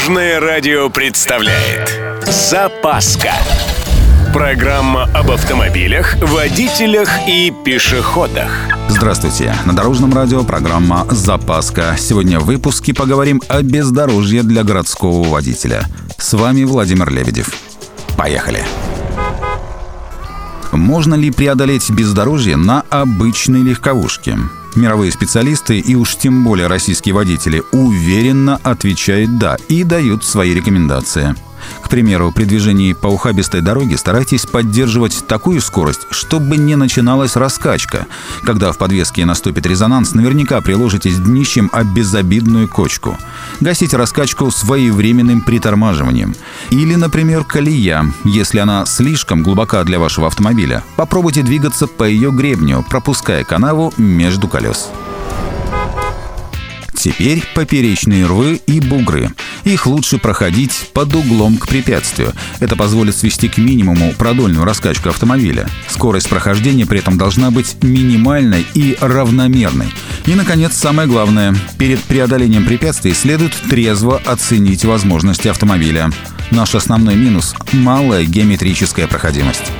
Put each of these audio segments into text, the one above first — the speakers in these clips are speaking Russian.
Дорожное радио представляет Запаска Программа об автомобилях, водителях и пешеходах Здравствуйте! На Дорожном радио программа «Запаска». Сегодня в выпуске поговорим о бездорожье для городского водителя. С вами Владимир Лебедев. Поехали! Можно ли преодолеть бездорожье на обычной легковушке? Мировые специалисты и уж тем более российские водители уверенно отвечают «да» и дают свои рекомендации – к примеру, при движении по ухабистой дороге старайтесь поддерживать такую скорость, чтобы не начиналась раскачка. Когда в подвеске наступит резонанс, наверняка приложитесь днищем о безобидную кочку. Гасите раскачку своевременным притормаживанием. Или, например, колея. Если она слишком глубока для вашего автомобиля, попробуйте двигаться по ее гребню, пропуская канаву между колес. Теперь поперечные рвы и бугры. Их лучше проходить под углом к препятствию. Это позволит свести к минимуму продольную раскачку автомобиля. Скорость прохождения при этом должна быть минимальной и равномерной. И, наконец, самое главное. Перед преодолением препятствий следует трезво оценить возможности автомобиля. Наш основной минус – малая геометрическая проходимость.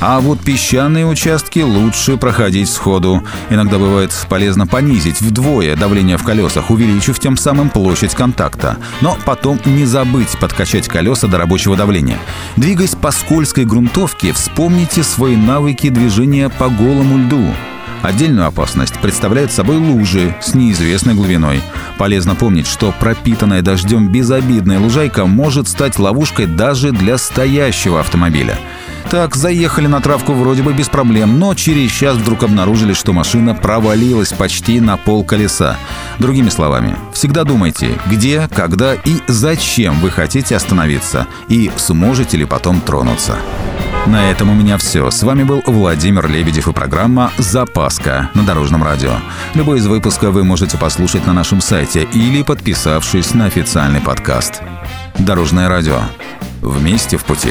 А вот песчаные участки лучше проходить сходу. Иногда бывает полезно понизить вдвое давление в колесах, увеличив тем самым площадь контакта. Но потом не забыть подкачать колеса до рабочего давления. Двигаясь по скользкой грунтовке, вспомните свои навыки движения по голому льду. Отдельную опасность представляют собой лужи с неизвестной глубиной. Полезно помнить, что пропитанная дождем безобидная лужайка может стать ловушкой даже для стоящего автомобиля. Так, заехали на травку вроде бы без проблем, но через час вдруг обнаружили, что машина провалилась почти на пол колеса. Другими словами, всегда думайте, где, когда и зачем вы хотите остановиться, и сможете ли потом тронуться. На этом у меня все. С вами был Владимир Лебедев и программа «Запаска» на Дорожном радио. Любой из выпусков вы можете послушать на нашем сайте или подписавшись на официальный подкаст. Дорожное радио. Вместе в пути.